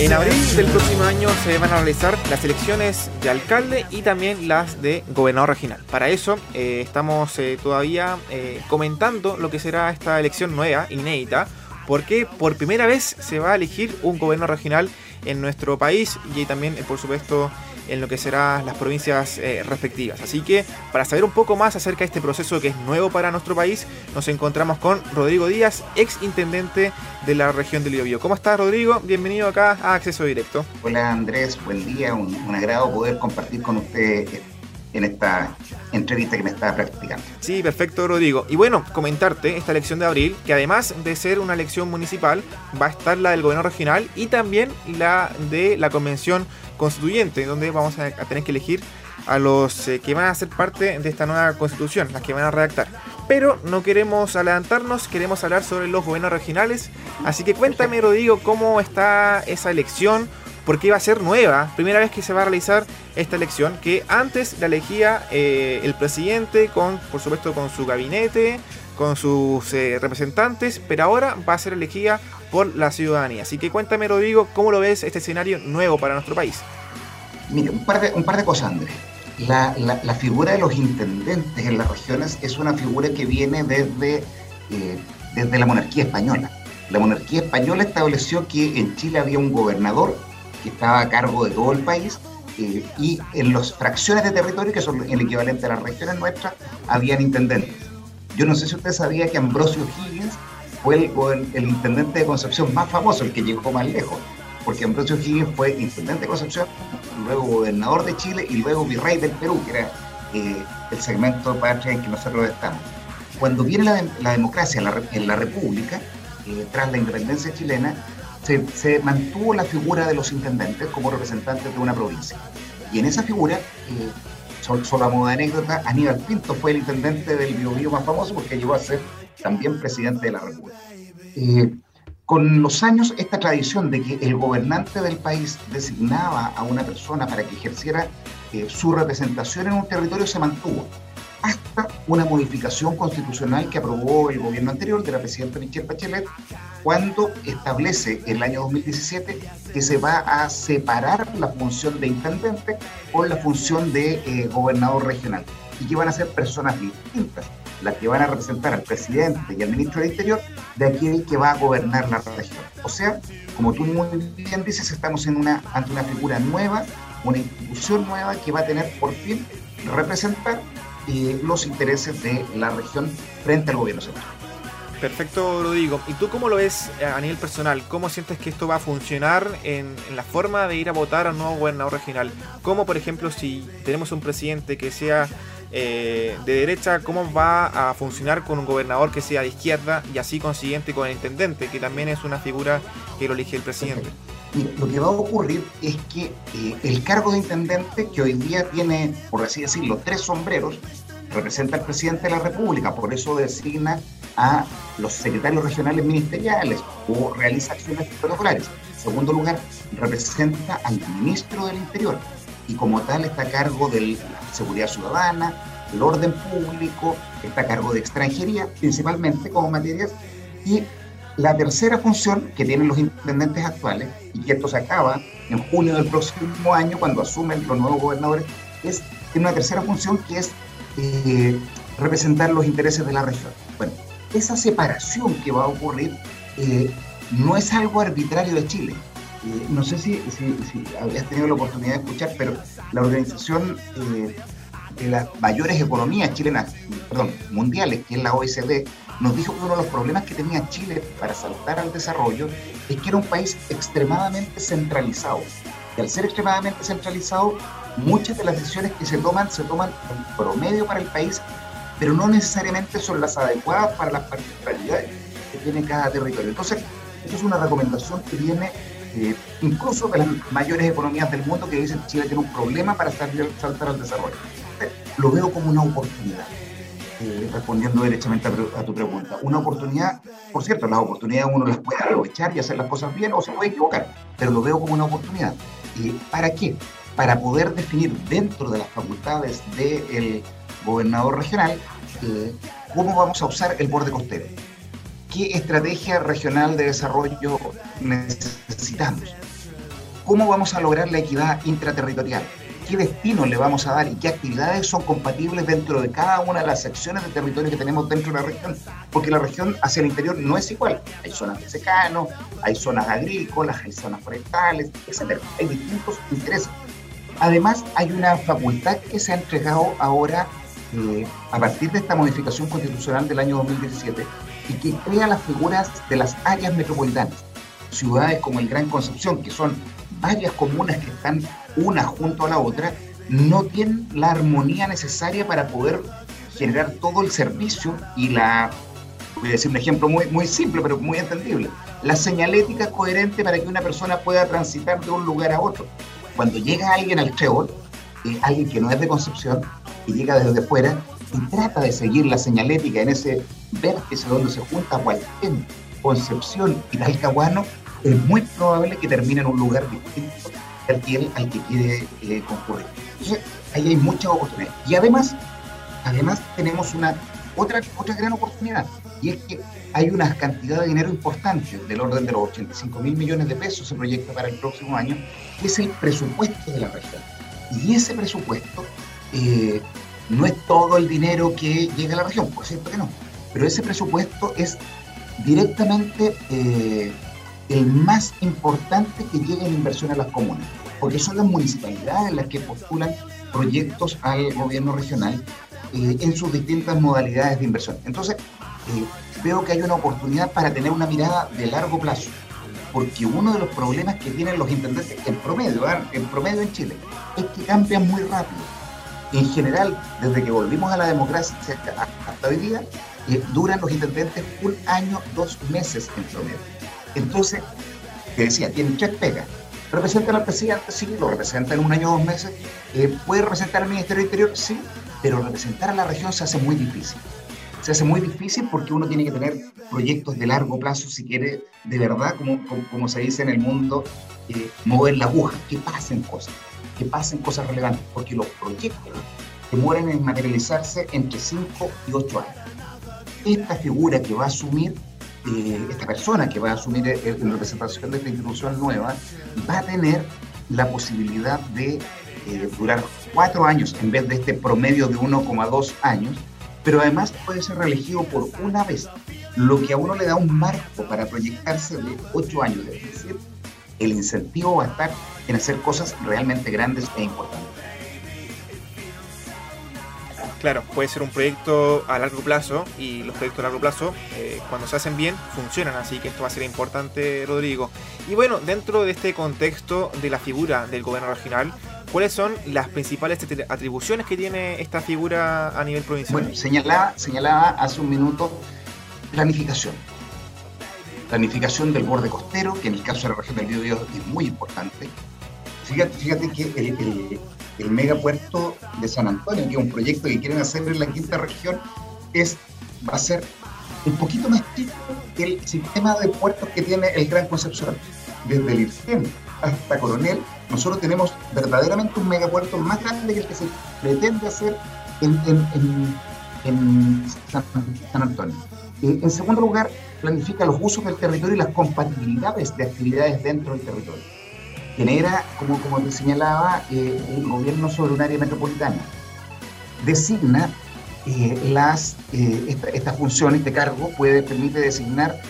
En abril del próximo año se van a realizar las elecciones de alcalde y también las de gobernador regional. Para eso eh, estamos eh, todavía eh, comentando lo que será esta elección nueva, inédita, porque por primera vez se va a elegir un gobernador regional en nuestro país y también, por supuesto, en lo que serán las provincias eh, respectivas. Así que para saber un poco más acerca de este proceso que es nuevo para nuestro país, nos encontramos con Rodrigo Díaz, ex intendente de la región del Biobío. ¿Cómo estás, Rodrigo? Bienvenido acá a Acceso Directo. Hola, Andrés. Buen día. Un, un agrado poder compartir con usted en esta entrevista que me estaba practicando. Sí, perfecto, Rodrigo. Y bueno, comentarte esta elección de abril, que además de ser una elección municipal, va a estar la del gobierno regional y también la de la convención constituyente, donde vamos a, tener que elegir a los eh, que van a ser parte de esta nueva constitución, las que van a redactar. Pero no queremos adelantarnos, queremos hablar sobre los gobiernos regionales. Así que cuéntame, Rodrigo, cómo está esa elección, porque va a ser nueva, primera vez que se va a realizar esta elección, que antes la elegía eh, el presidente, con, por supuesto con su gabinete, con sus eh, representantes, pero ahora va a ser elegida por la ciudadanía. Así que cuéntame, Rodrigo, ¿cómo lo ves este escenario nuevo para nuestro país? Mire, un par de, un par de cosas, Andrés. La, la, figura de los intendentes en las regiones es una figura que viene desde, eh, desde la monarquía española. La monarquía española estableció que en Chile había un gobernador que estaba a cargo de todo el país, eh, y en las fracciones de territorio, que son el equivalente a las regiones nuestras, habían intendentes. Yo no sé si usted sabía que Ambrosio Higgins fue el, el, intendente de Concepción más famoso, el que llegó más lejos, porque Ambrosio Higgins fue intendente de Concepción, luego gobernador de Chile y luego virrey del Perú, que era eh, el segmento de patria en que nosotros estamos. Cuando viene la, la democracia en la República, eh, tras la independencia chilena, se, mantuvo la figura de los intendentes como representantes de una provincia. Y en esa figura, eh, solo, a modo de anécdota, Aníbal Pinto fue el intendente del Biobío más famoso porque llegó a ser también presidente de la República. Eh, con los años, esta tradición de que el gobernante del país designaba a una persona para que ejerciera eh, su representación en un territorio se mantuvo hasta una modificación constitucional que aprobó el gobierno anterior de la presidenta Michelle Bachelet, cuando establece en el año 2017 que se va a separar la función de intendente con la función de eh, gobernador regional y que van a ser personas distintas las que van a representar al presidente y al ministro del Interior de aquel que va a gobernar la región. O sea, como tú muy bien dices, estamos en una, ante una figura nueva, una institución nueva que va a tener por fin representar los intereses de la región frente al gobierno central. Perfecto, Rodrigo. ¿Y tú cómo lo ves eh, a nivel personal? ¿Cómo sientes que esto va a funcionar en, la forma de ir a votar a un nuevo gobernador regional? ¿Cómo, por ejemplo, si tenemos un presidente que sea eh, de derecha, cómo va a funcionar con un gobernador que sea de izquierda y así consiguiente con el intendente, que también es una figura que lo elige el presidente? lo que va a ocurrir es que eh, el cargo de intendente, que hoy día tiene, por así decirlo, tres sombreros, representa al presidente de la República, por eso designa a los secretarios regionales ministeriales o realiza acciones protocolares. En segundo lugar, representa al ministro del Interior y como tal está a cargo de la seguridad ciudadana, el orden público, está a cargo de extranjería, principalmente como materias, y la tercera función que tienen los intendentes actuales, y que esto se acaba en junio del próximo año, cuando asumen los nuevos gobernadores, es una tercera función que es eh, representar los intereses de la región. Bueno, esa separación que va a ocurrir eh, no es algo arbitrario de Chile. Eh, no sé si, si, habías tenido la oportunidad de escuchar, pero la organización de las mayores economías chilenas, perdón, mundiales, que es la OECD, nos dijo que uno de los problemas que tenía Chile para saltar al desarrollo es que era un país extremadamente centralizado. Y al ser extremadamente centralizado, muchas de las decisiones que se toman se toman en promedio para el país, pero no necesariamente son las adecuadas para las particularidades que tiene cada territorio. Entonces, esto es una recomendación que viene eh, incluso de las mayores economías del mundo que dicen que Chile tiene un problema para salir, saltar al desarrollo. Lo veo como una oportunidad. Eh, respondiendo derechamente a, tu pregunta. Una oportunidad, por cierto, las oportunidades uno las puede aprovechar y hacer las cosas bien o se puede equivocar, pero lo veo como una oportunidad. ¿Y ¿Para qué? Para poder definir dentro de las facultades del gobernador regional eh, cómo vamos a usar el borde costero. ¿Qué estrategia regional de desarrollo necesitamos? ¿Cómo vamos a lograr la equidad intraterritorial? ¿Qué destino le vamos a dar y qué actividades son compatibles dentro de cada una de las secciones de territorio que tenemos dentro de la región? Porque la región hacia el interior no es igual. Hay zonas de secano, hay zonas agrícolas, hay zonas forestales, etc. Hay distintos intereses. Además, hay una facultad que se ha entregado ahora eh, a partir de esta modificación constitucional del año 2017 y que crea las figuras de las áreas metropolitanas. Ciudades como el Gran Concepción, que son varias comunas que están una junto a la otra, no tienen la armonía necesaria para poder generar todo el servicio y la, voy a decir un ejemplo muy, muy simple, pero muy entendible, la señalética coherente para que una persona pueda transitar de un lugar a otro. Cuando llega alguien al trébol, eh, alguien que no es de Concepción, y llega desde fuera, y trata de seguir la señalética en ese vértice donde se junta Hualpén, Concepción y Talcahuano, es muy probable que termine en un lugar distinto al que, al que quiere eh, concurrir. Entonces, ahí hay muchas oportunidades. Y además, además tenemos una otra, otra gran oportunidad, y es que hay una cantidad de dinero importante, del orden de los 85 mil millones de pesos se proyecta para el próximo año, que es el presupuesto de la región. Y ese presupuesto eh, no es todo el dinero que llega a la región, por cierto que no, pero ese presupuesto es directamente eh, el más importante que llegue en inversión a las comunas, porque son las municipalidades las que postulan proyectos al gobierno regional eh, en sus distintas modalidades de inversión. Entonces, veo que hay una oportunidad para tener una mirada de largo plazo, porque uno de los problemas que tienen los intendentes en promedio, en promedio en Chile, es que cambian muy rápido en general, desde que volvimos a la democracia hasta hoy día, eh, duran los intendentes un año, dos meses en promedio. Entonces, te decía, tienen tres pegas. ¿Representan al presidente? Sí, lo representa en un año, dos meses. Eh, ¿Puede representar al Ministerio del Interior? Sí, pero representar a la región se hace muy difícil. Se hace muy difícil porque uno tiene que tener proyectos de largo plazo si quiere de verdad, como, como, se dice en el mundo, eh, mover la aguja, que pasen cosas que pasen cosas relevantes, porque los proyectos demoran en materializarse entre 5 y 8 años. Esta figura que va a asumir, eh, esta persona que va a asumir en representación de esta institución nueva, va a tener la posibilidad de eh, durar 4 años en vez de este promedio de 1,2 años, pero además puede ser reelegido por una vez, lo que a uno le da un marco para proyectarse de 8 años, es decir, el incentivo va a estar en hacer cosas realmente grandes e importantes. Claro, puede ser un proyecto a largo plazo y los proyectos a largo plazo, eh, cuando se hacen bien, funcionan, así que esto va a ser importante, Rodrigo. Y bueno, dentro de este contexto de la figura del gobierno regional, ¿cuáles son las principales atribuciones que tiene esta figura a nivel provincial? Bueno, señalaba, señalaba hace un minuto planificación planificación del borde costero, que en el caso de la región del Biobío es muy importante. Fíjate, fíjate que el, el, megapuerto de San Antonio, que es un proyecto que quieren hacer en la quinta región, es, va a ser un poquito más chico que el sistema de puertos que tiene el Gran Concepción. Desde el hasta Coronel, nosotros tenemos verdaderamente un megapuerto más grande que el que se pretende hacer en, San, Antonio. Eh, en segundo lugar, planifica los usos del territorio y las compatibilidades de actividades dentro del territorio. Genera, como, te señalaba, eh, el gobierno sobre un área metropolitana. Designa eh, las, eh, esta, esta, función, este cargo, puede, permite designar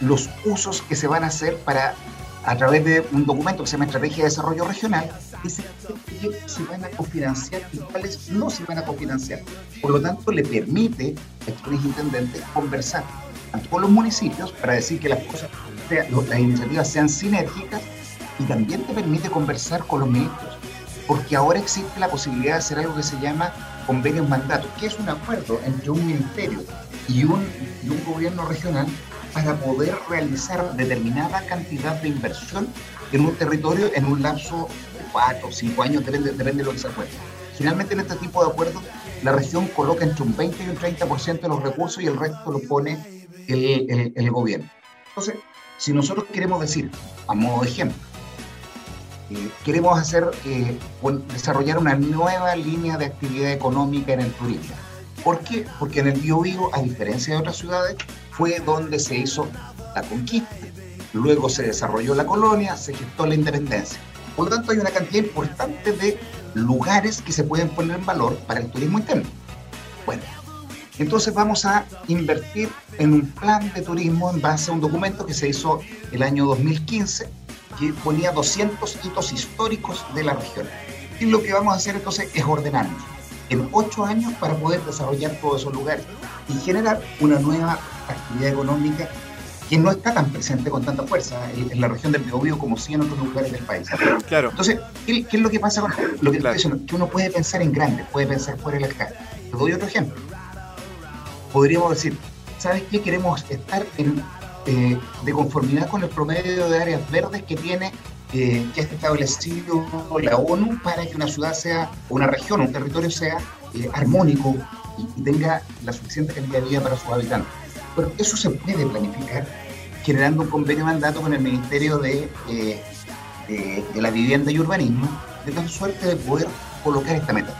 los usos que se van a hacer para, a través de un documento que se llama Estrategia de Desarrollo Regional, dice qué se van a cofinanciar y cuáles no se van a cofinanciar. Por lo tanto, le permite a los intendentes conversar con los municipios para decir que las cosas, las iniciativas sean sinérgicas y también te permite conversar con los ministros, porque ahora existe la posibilidad de hacer algo que se llama convenios mandatos, que es un acuerdo entre un ministerio y un, y un gobierno regional para poder realizar determinada cantidad de inversión en un territorio en un lapso de cuatro o cinco años, depende, de lo que se acuerde. Finalmente, en este tipo de acuerdos, la región coloca entre un 20 y un 30% de los recursos y el resto lo pone el, gobierno. Entonces, si nosotros queremos decir, a modo de ejemplo, eh, queremos hacer, eh, desarrollar una nueva línea de actividad económica en el turismo. ¿Por qué? Porque en el Bio, a diferencia de otras ciudades, fue donde se hizo la conquista. luego se desarrolló la colonia, se gestó la independencia. Por lo tanto, hay una cantidad importante de lugares que se pueden poner en valor para el turismo interno. Bueno, entonces vamos a invertir en un plan de turismo en base a un documento que se hizo el año 2015 que ponía 200 hitos históricos de la región. Y lo que vamos a hacer entonces es ordenarnos en ocho años para poder desarrollar todos esos lugares y generar una nueva actividad económica que no está tan presente con tanta fuerza en la región del Biobío como sí en otros lugares del país. Claro. Entonces, ¿qué, es lo que pasa con lo que estoy diciendo? Que uno puede pensar en grande, puede pensar fuera de la caja. Te doy otro ejemplo. Podríamos decir, ¿sabes qué? Queremos estar en, eh, de conformidad con el promedio de áreas verdes que tiene eh, que ha establecido la ONU para que una ciudad sea, una región, un territorio sea eh, armónico y, tenga la suficiente calidad de vida para sus habitantes. Pero eso se puede planificar generando un convenio mandato con el Ministerio de, eh, de, la Vivienda y Urbanismo, de tal suerte de poder colocar esta meta.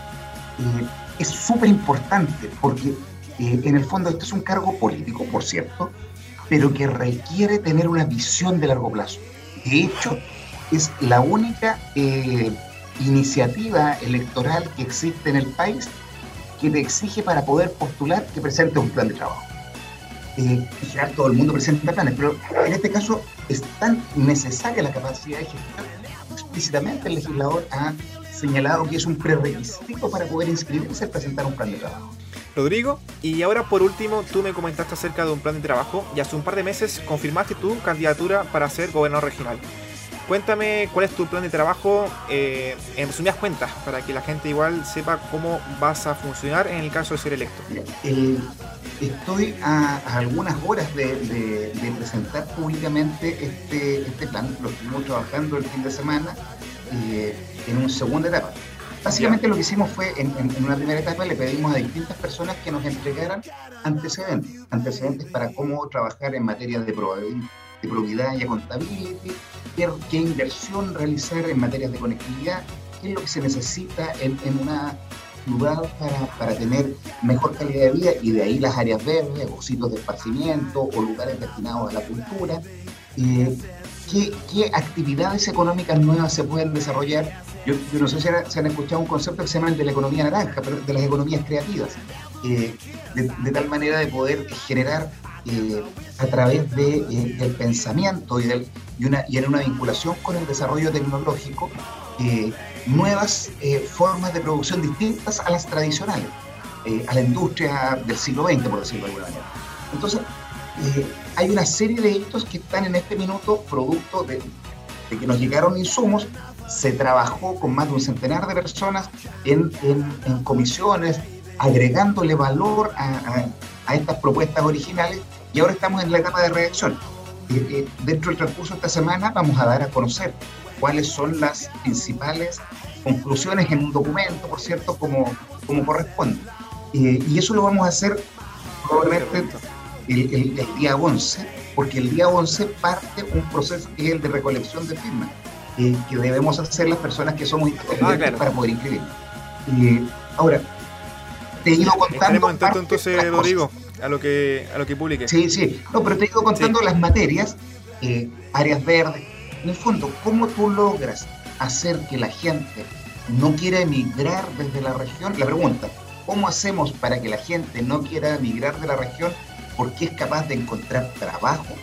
es súper importante porque en el fondo esto es un cargo político, por cierto, pero que requiere tener una visión de largo plazo. De hecho, es la única eh, iniciativa electoral que existe en el país que te exige para poder postular que presente un plan de trabajo. Eh, en todo el mundo presenta planes, pero en este caso es tan necesaria la capacidad de gestión, explícitamente el legislador ha señalado que es un prerequisito para poder inscribirse al presentar un plan de trabajo. Rodrigo, y ahora por último, tú me comentaste acerca de un plan de trabajo y hace un par de meses confirmaste tu candidatura para ser gobernador regional. Cuéntame cuál es tu plan de trabajo eh, en resumidas cuentas, para que la gente igual sepa cómo vas a funcionar en el caso de ser electo. estoy a, algunas horas de, presentar públicamente este, este, plan, lo estuvimos trabajando el fin de semana eh, en una segunda etapa. Básicamente lo que hicimos fue, en, una primera etapa, le pedimos a distintas personas que nos entregaran antecedentes, antecedentes para cómo trabajar en materia de probabilidad de probidad y contabilidad, qué, inversión realizar en materias de conectividad, qué es lo que se necesita en, una ciudad para, para, tener mejor calidad de vida y de ahí las áreas verdes o sitios de esparcimiento o lugares destinados a la cultura. Eh, ¿qué, ¿qué, actividades económicas nuevas se pueden desarrollar? Yo, no sé si se han escuchado un concepto que se llama el de la economía naranja, pero de las economías creativas, eh, de, tal manera de poder generar eh, a través de, eh, del pensamiento y, del, y, una, y en una vinculación con el desarrollo tecnológico, eh, nuevas formas de producción distintas a las tradicionales, a la industria del siglo XX, por decirlo de alguna manera. Entonces, hay una serie de hitos que están en este minuto producto de, de, que nos llegaron insumos, se trabajó con más de un centenar de personas en, en, en comisiones, agregándole valor a, a estas propuestas originales y ahora estamos en la etapa de reacción. Eh, eh, dentro del transcurso de esta semana vamos a dar a conocer cuáles son las principales conclusiones en un documento, por cierto, como, como corresponde. Eh, y eso lo vamos a hacer probablemente el, el, día 11, porque el día 11 parte un proceso que es el de recolección de firmas, que debemos hacer las personas que somos independientes ah, para poder inscribir. ahora, te ido contando. entonces, Rodrigo, a lo que, a lo que publique. Sí, sí. No, pero te he ido contando las materias, eh, áreas verdes. En el fondo, ¿cómo tú logras hacer que la gente no quiera emigrar desde la región? La pregunta, ¿cómo hacemos para que la gente no quiera emigrar de la región porque es capaz de encontrar trabajo,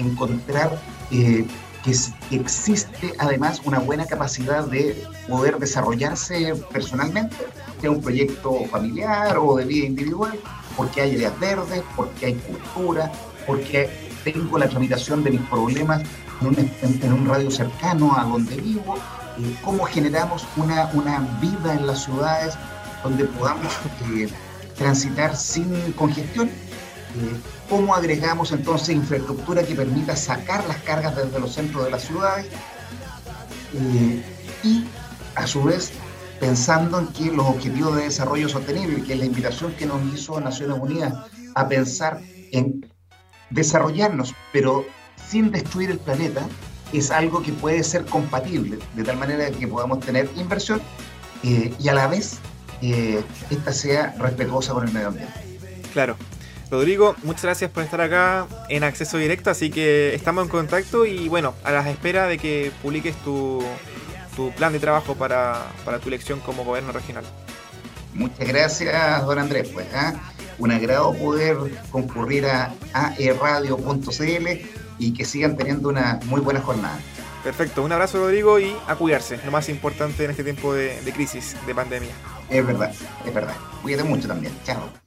encontrar eh, que existe además una buena capacidad de poder desarrollarse personalmente? sea un proyecto familiar o de vida individual, porque hay ideas verdes, porque hay cultura, porque tengo la tramitación de mis problemas en un, radio cercano a donde vivo, eh, cómo generamos una, una, vida en las ciudades donde podamos eh, transitar sin congestión, eh, cómo agregamos entonces infraestructura que permita sacar las cargas desde los centros de las ciudades y a su vez pensando en que los objetivos de desarrollo sostenible, que es la invitación que nos hizo Naciones Unidas a pensar en desarrollarnos, pero sin destruir el planeta, es algo que puede ser compatible, de tal manera que podamos tener inversión eh, y a la vez eh, esta sea respetuosa con el medio ambiente. Claro. Rodrigo, muchas gracias por estar acá en Acceso Directo, así que estamos en contacto y bueno, a la espera de que publiques tu, plan de trabajo para, tu elección como gobierno regional. Muchas gracias, don Andrés. Pues, ¿ah? un agrado poder concurrir a aerradio.cl y que sigan teniendo una muy buena jornada. Perfecto, un abrazo Rodrigo y a cuidarse, lo más importante en este tiempo de, de crisis, de pandemia. Es verdad, es verdad. Cuídate mucho también. Chao.